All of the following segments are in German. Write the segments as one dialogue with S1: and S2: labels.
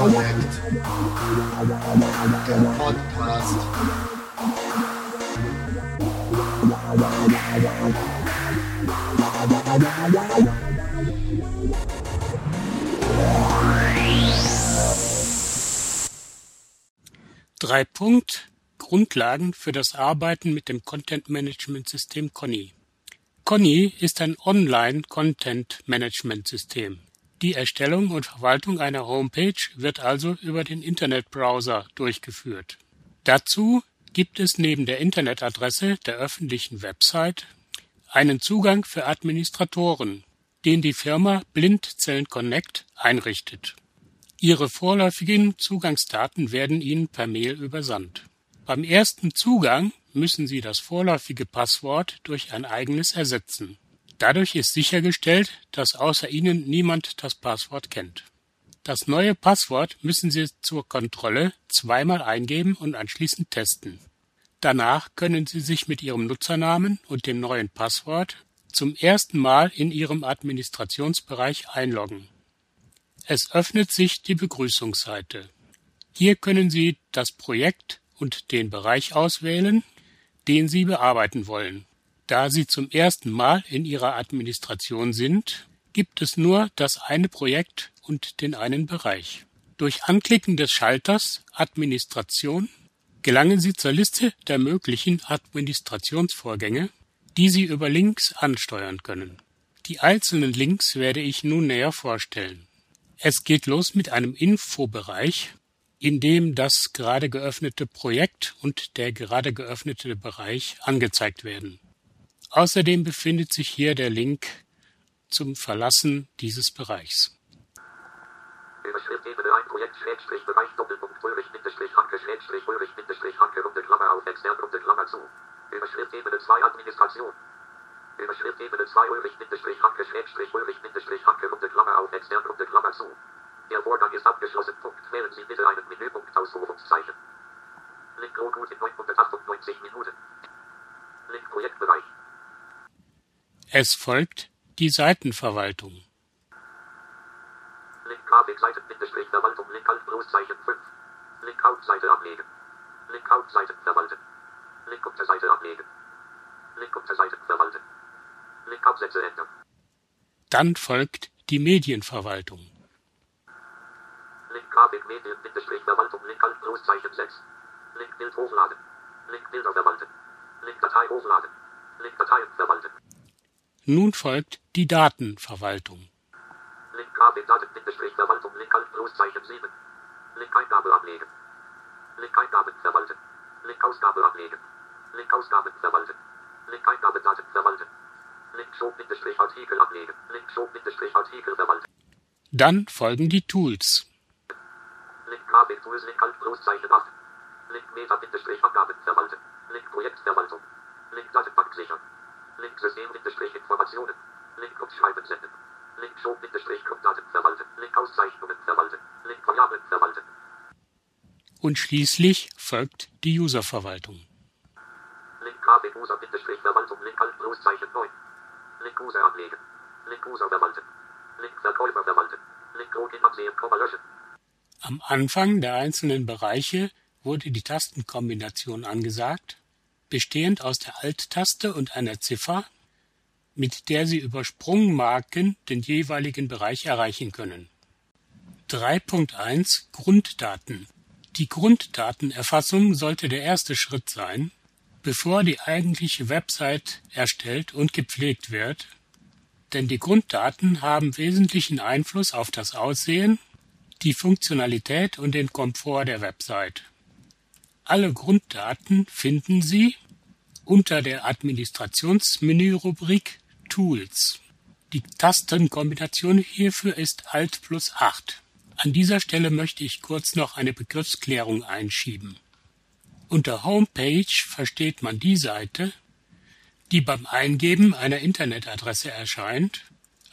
S1: Connect. Der Podcast.
S2: Drei Punkt Grundlagen für das Arbeiten mit dem Content-Management-System Conny. Conny ist ein Online-Content-Management-System. Die Erstellung und Verwaltung einer Homepage wird also über den Internetbrowser durchgeführt. Dazu gibt es neben der Internetadresse der öffentlichen Website einen Zugang für Administratoren, den die Firma Blindzellen Connect einrichtet. Ihre vorläufigen Zugangsdaten werden Ihnen per Mail übersandt. Beim ersten Zugang müssen Sie das vorläufige Passwort durch ein eigenes ersetzen. Dadurch ist sichergestellt, dass außer Ihnen niemand das Passwort kennt. Das neue Passwort müssen Sie zur Kontrolle zweimal eingeben und anschließend testen. Danach können Sie sich mit Ihrem Nutzernamen und dem neuen Passwort zum ersten Mal in Ihrem Administrationsbereich einloggen. Es öffnet sich die Begrüßungsseite. Hier können Sie das Projekt und den Bereich auswählen, den Sie bearbeiten wollen. Da Sie zum ersten Mal in Ihrer Administration sind, gibt es nur das eine Projekt und den einen Bereich. Durch Anklicken des Schalters Administration gelangen Sie zur Liste der möglichen Administrationsvorgänge, die Sie über Links ansteuern können. Die einzelnen Links werde ich nun näher vorstellen. Es geht los mit einem Infobereich, in dem das gerade geöffnete Projekt und der gerade geöffnete Bereich angezeigt werden. Außerdem befindet sich hier der Link zum Verlassen dieses Bereichs.
S3: Überschrift Ebene 1 Projekt Schrägstrich Bereich Doppelpunkt Ulrich Bindestrich Hanke Schrägstrich Ulrich Bindestrich Hanke Runde Klammer auf extern Runde Klammer zu. Überschrift Ebene 2 Administration. Überschrift Ebene 2 Ulrich Bindestrich Hanke Schrägstrich Ulrich Bindestrich Hanke Runde Klammer auf extern Runde Klammer zu. Der Vorgang ist abgeschlossen. Punkt. Wählen Sie bitte einen Menüpunkt Ausrufungszeichen. Link Rohgut in 998 Minuten. Link Projektbereich.
S2: Es folgt die Seitenverwaltung.
S3: Link Grafikseiten Bindestrich Verwaltung Link Alt Großzeichen 5. Link Hauptseite ablegen. Link Hauptseiten verwalten. Link Unterseite ablegen. Link Unterseiten verwalten. Absätze ändern.
S2: Dann folgt die Medienverwaltung.
S3: Link Grafik Medien Bindestrich Verwaltung Link Alt Großzeichen 6. Link Bild hochladen. Link Bilder verwalten. Link Datei hochladen. Link Dateien verwalten.
S2: Nun folgt die Datenverwaltung.
S3: Link Grafikdaten Bindestrich Verwaltung Link Alt Großzeichen 7. Link Eingabe ablegen. Link Eingaben verwalten. Link Ausgabe ablegen. Link Ausgaben verwalten. Link Eingabedaten verwalten. Link Show Bindestrich Artikel ablegen. Link Show Bindestrich Artikel verwalten.
S2: Dann folgen die Tools.
S3: Link Grafik Tools Link Alt Großzeichen 8. Link Meta Bindestrich verwalten. Link Projektverwaltung. Link Datenbank sichern. Link System Bindestrich Informationen. Link Umschreiben senden. Link Show Bindestrich Grunddaten verwalten. Link Auszeichnungen verwalten. Link Variablen verwalten.
S2: Und schließlich folgt die Userverwaltung.
S3: Link Grafik User Bindestrich Verwaltung Link Alt Großzeichen 9. Link User User verwalten. Link verwalten. Link Login ansehen, Komma löschen.
S2: Am Anfang der einzelnen Bereiche wurde die Tastenkombination angesagt, bestehend aus der Alt-Taste und einer Ziffer, mit der Sie über Sprungmarken den jeweiligen Bereich erreichen können. 3.1 Grunddaten Die Grunddatenerfassung sollte der erste Schritt sein, bevor die eigentliche Website erstellt und gepflegt wird, denn die Grunddaten haben wesentlichen Einfluss auf das Aussehen, die Funktionalität und den Komfort der Website. Alle Grunddaten finden Sie unter der Administrationsmenü-Rubrik Tools. Die Tastenkombination hierfür ist Alt plus 8. An dieser Stelle möchte ich kurz noch eine Begriffsklärung einschieben. Unter Homepage versteht man die Seite, die beim Eingeben einer Internetadresse erscheint,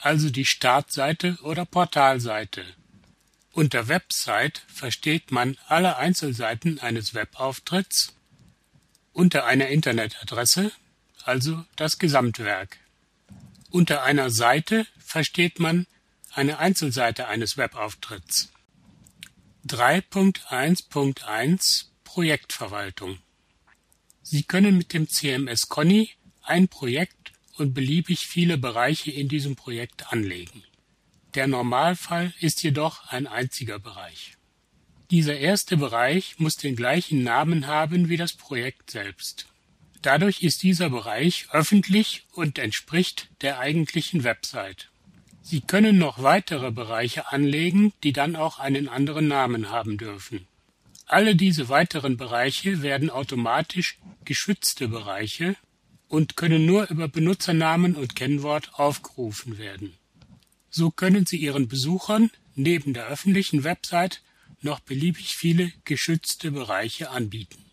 S2: also die Startseite oder Portalseite. Unter Website versteht man alle Einzelseiten eines Webauftritts unter einer Internetadresse, also das Gesamtwerk. Unter einer Seite versteht man eine Einzelseite eines Webauftritts. 3.1.1 Projektverwaltung Sie können mit dem CMS Conny ein Projekt und beliebig viele Bereiche in diesem Projekt anlegen. Der Normalfall ist jedoch ein einziger Bereich. Dieser erste Bereich muss den gleichen Namen haben wie das Projekt selbst. Dadurch ist dieser Bereich öffentlich und entspricht der eigentlichen Website. Sie können noch weitere Bereiche anlegen, die dann auch einen anderen Namen haben dürfen. Alle diese weiteren Bereiche werden automatisch geschützte Bereiche und können nur über Benutzernamen und Kennwort aufgerufen werden. So können Sie Ihren Besuchern neben der öffentlichen Website noch beliebig viele geschützte Bereiche anbieten.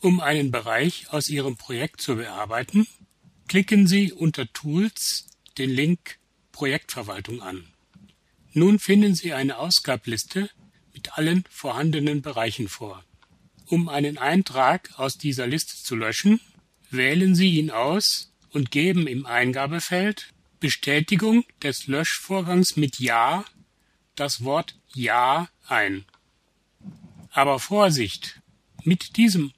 S2: Um einen Bereich aus Ihrem Projekt zu bearbeiten, klicken Sie unter Tools den Link Projektverwaltung an. Nun finden Sie eine Ausgabliste mit allen vorhandenen Bereichen vor. Um einen Eintrag aus dieser Liste zu löschen, wählen Sie ihn aus und geben im Eingabefeld Bestätigung des Löschvorgangs mit Ja das Wort Ja ein. Aber Vorsicht! Mit diesem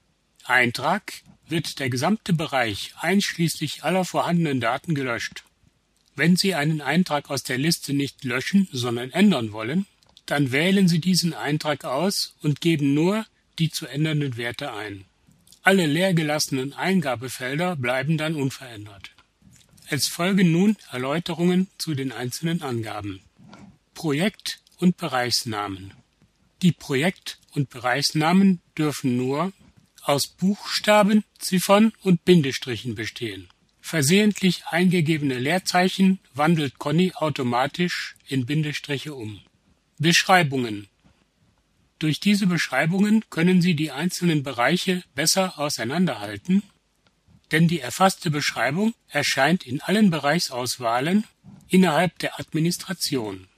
S2: Eintrag wird der gesamte Bereich einschließlich aller vorhandenen Daten gelöscht. Wenn Sie einen Eintrag aus der Liste nicht löschen, sondern ändern wollen, dann wählen Sie diesen Eintrag aus und geben nur die zu ändernden Werte ein. Alle leergelassenen Eingabefelder bleiben dann unverändert. Es folgen nun Erläuterungen zu den einzelnen Angaben. Projekt und Bereichsnamen. Die Projekt- und Bereichsnamen dürfen nur aus Buchstaben, Ziffern und Bindestrichen bestehen. Versehentlich eingegebene Leerzeichen wandelt Conny automatisch in Bindestriche um. Beschreibungen durch diese Beschreibungen können Sie die einzelnen Bereiche besser auseinanderhalten, denn die erfasste Beschreibung erscheint in allen Bereichsauswahlen innerhalb der Administration.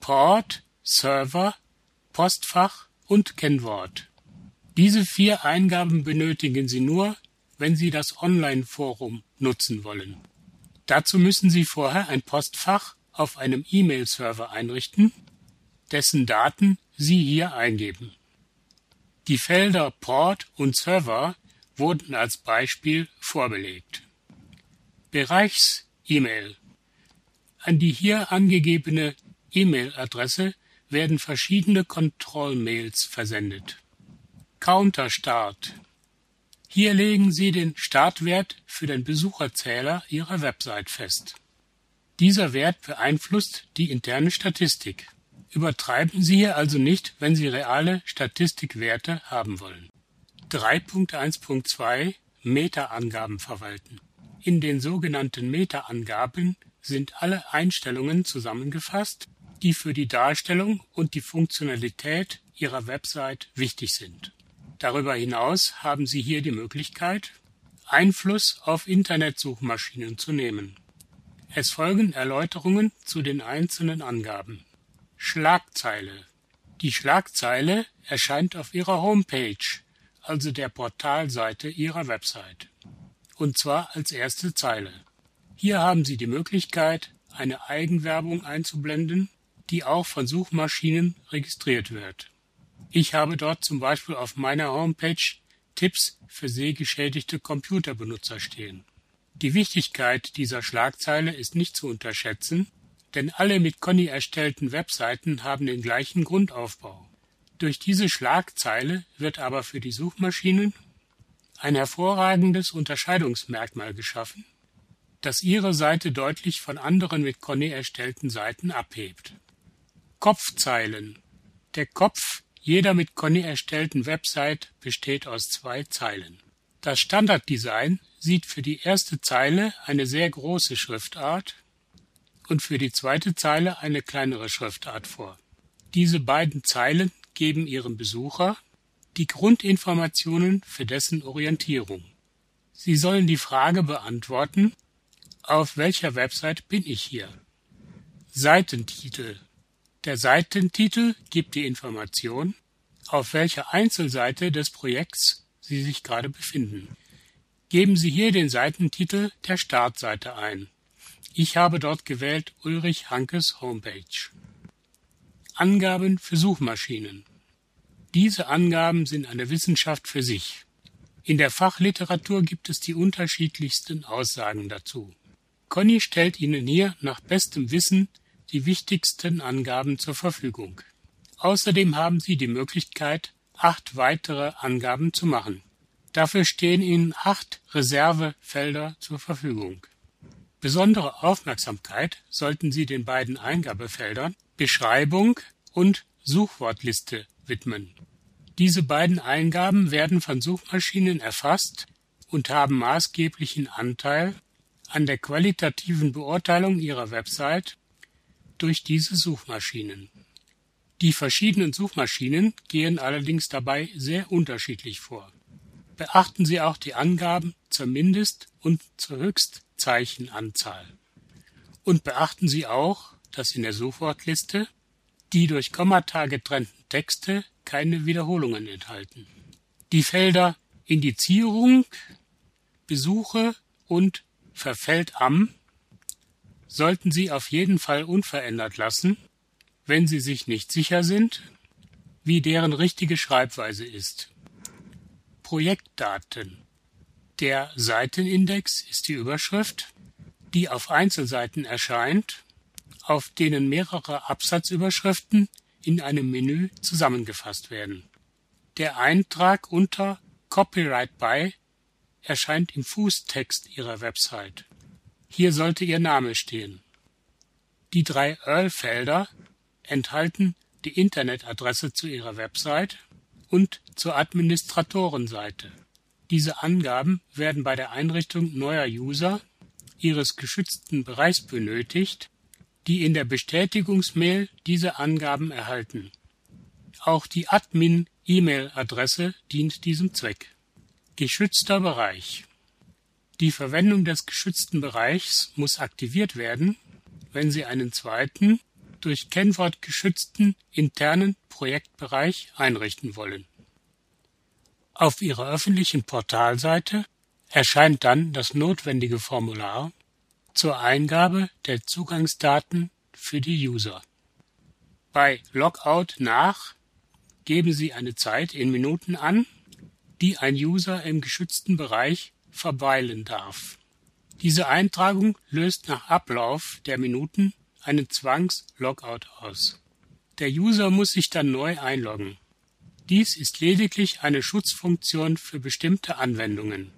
S2: Port, Server, Postfach und Kennwort. Diese vier Eingaben benötigen Sie nur, wenn Sie das Online-Forum nutzen wollen. Dazu müssen Sie vorher ein Postfach auf einem E-Mail-Server einrichten, dessen Daten Sie hier eingeben. Die Felder Port und Server wurden als Beispiel vorbelegt. Bereichs-E-Mail. An die hier angegebene E-Mail-Adresse werden verschiedene Kontrollmails versendet. Counter-Start. Hier legen Sie den Startwert für den Besucherzähler Ihrer Website fest. Dieser Wert beeinflusst die interne Statistik. Übertreiben Sie hier also nicht, wenn Sie reale Statistikwerte haben wollen. 3.1.2 Meta-Angaben verwalten. In den sogenannten Meta-Angaben sind alle Einstellungen zusammengefasst, die für die Darstellung und die Funktionalität Ihrer Website wichtig sind. Darüber hinaus haben Sie hier die Möglichkeit, Einfluss auf Internetsuchmaschinen zu nehmen. Es folgen Erläuterungen zu den einzelnen Angaben. Schlagzeile. Die Schlagzeile erscheint auf Ihrer Homepage, also der Portalseite Ihrer Website. Und zwar als erste Zeile. Hier haben Sie die Möglichkeit, eine Eigenwerbung einzublenden, die auch von Suchmaschinen registriert wird. Ich habe dort zum Beispiel auf meiner Homepage Tipps für sehgeschädigte Computerbenutzer stehen. Die Wichtigkeit dieser Schlagzeile ist nicht zu unterschätzen, denn alle mit Conny erstellten Webseiten haben den gleichen Grundaufbau. Durch diese Schlagzeile wird aber für die Suchmaschinen ein hervorragendes Unterscheidungsmerkmal geschaffen, das ihre Seite deutlich von anderen mit Conny erstellten Seiten abhebt. Kopfzeilen. Der Kopf jeder mit Conny erstellten Website besteht aus zwei Zeilen. Das Standarddesign sieht für die erste Zeile eine sehr große Schriftart und für die zweite Zeile eine kleinere Schriftart vor. Diese beiden Zeilen geben ihrem Besucher die Grundinformationen für dessen Orientierung. Sie sollen die Frage beantworten, auf welcher Website bin ich hier? Seitentitel. Der Seitentitel gibt die Information, auf welcher Einzelseite des Projekts Sie sich gerade befinden. Geben Sie hier den Seitentitel der Startseite ein. Ich habe dort gewählt Ulrich Hankes Homepage. Angaben für Suchmaschinen. Diese Angaben sind eine Wissenschaft für sich. In der Fachliteratur gibt es die unterschiedlichsten Aussagen dazu. Conny stellt Ihnen hier nach bestem Wissen die wichtigsten Angaben zur Verfügung. Außerdem haben Sie die Möglichkeit, acht weitere Angaben zu machen. Dafür stehen Ihnen acht Reservefelder zur Verfügung. Besondere Aufmerksamkeit sollten Sie den beiden Eingabefeldern Beschreibung und Suchwortliste widmen. Diese beiden Eingaben werden von Suchmaschinen erfasst und haben maßgeblichen Anteil an der qualitativen Beurteilung Ihrer Website durch diese Suchmaschinen. Die verschiedenen Suchmaschinen gehen allerdings dabei sehr unterschiedlich vor. Beachten Sie auch die Angaben zur Mindest- und zur Höchstzeichenanzahl. Und beachten Sie auch, dass in der Suchwortliste die durch Kommata getrennten Texte keine Wiederholungen enthalten. Die Felder Indizierung, Besuche und Verfällt am sollten Sie auf jeden Fall unverändert lassen, wenn Sie sich nicht sicher sind, wie deren richtige Schreibweise ist. Projektdaten. Der Seitenindex ist die Überschrift, die auf Einzelseiten erscheint auf denen mehrere Absatzüberschriften in einem Menü zusammengefasst werden. Der Eintrag unter Copyright by erscheint im Fußtext Ihrer Website. Hier sollte Ihr Name stehen. Die drei URL-Felder enthalten die Internetadresse zu Ihrer Website und zur Administratorenseite. Diese Angaben werden bei der Einrichtung neuer User Ihres geschützten Bereichs benötigt die in der Bestätigungsmail diese Angaben erhalten. Auch die Admin-E-Mail-Adresse dient diesem Zweck. Geschützter Bereich. Die Verwendung des geschützten Bereichs muss aktiviert werden, wenn Sie einen zweiten, durch Kennwort geschützten internen Projektbereich einrichten wollen. Auf Ihrer öffentlichen Portalseite erscheint dann das notwendige Formular zur Eingabe der Zugangsdaten für die User. Bei Logout nach geben Sie eine Zeit in Minuten an, die ein User im geschützten Bereich verweilen darf. Diese Eintragung löst nach Ablauf der Minuten einen Zwangs-Logout aus. Der User muss sich dann neu einloggen. Dies ist lediglich eine Schutzfunktion für bestimmte Anwendungen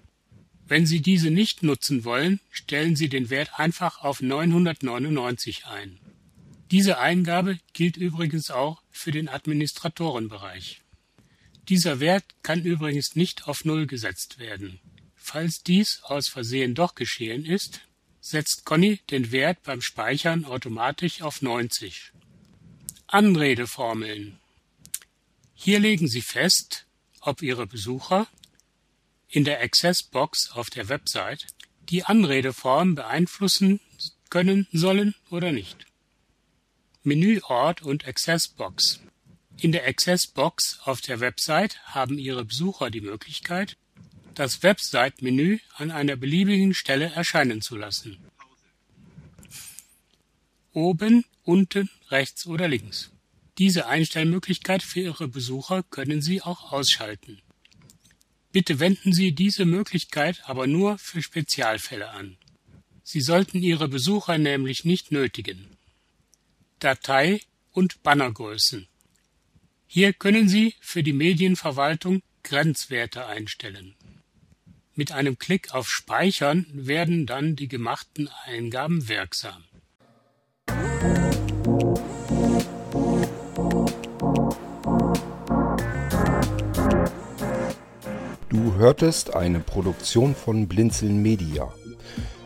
S2: wenn Sie diese nicht nutzen wollen, stellen Sie den Wert einfach auf 999 ein. Diese Eingabe gilt übrigens auch für den Administratorenbereich. Dieser Wert kann übrigens nicht auf Null gesetzt werden. Falls dies aus Versehen doch geschehen ist, setzt Conny den Wert beim Speichern automatisch auf 90. Anredeformeln. Hier legen Sie fest, ob Ihre Besucher in der Access-Box auf der Website die Anredeform beeinflussen können sollen oder nicht. Menüort und Access-Box. In der Access-Box auf der Website haben Ihre Besucher die Möglichkeit, das Website-Menü an einer beliebigen Stelle erscheinen zu lassen. Oben, unten, rechts oder links. Diese Einstellmöglichkeit für Ihre Besucher können Sie auch ausschalten. Bitte wenden Sie diese Möglichkeit aber nur für Spezialfälle an. Sie sollten Ihre Besucher nämlich nicht nötigen. Datei und Bannergrößen. Hier können Sie für die Medienverwaltung Grenzwerte einstellen. Mit einem Klick auf Speichern werden dann die gemachten Eingaben wirksam.
S4: Du hörtest eine Produktion von Blinzeln Media.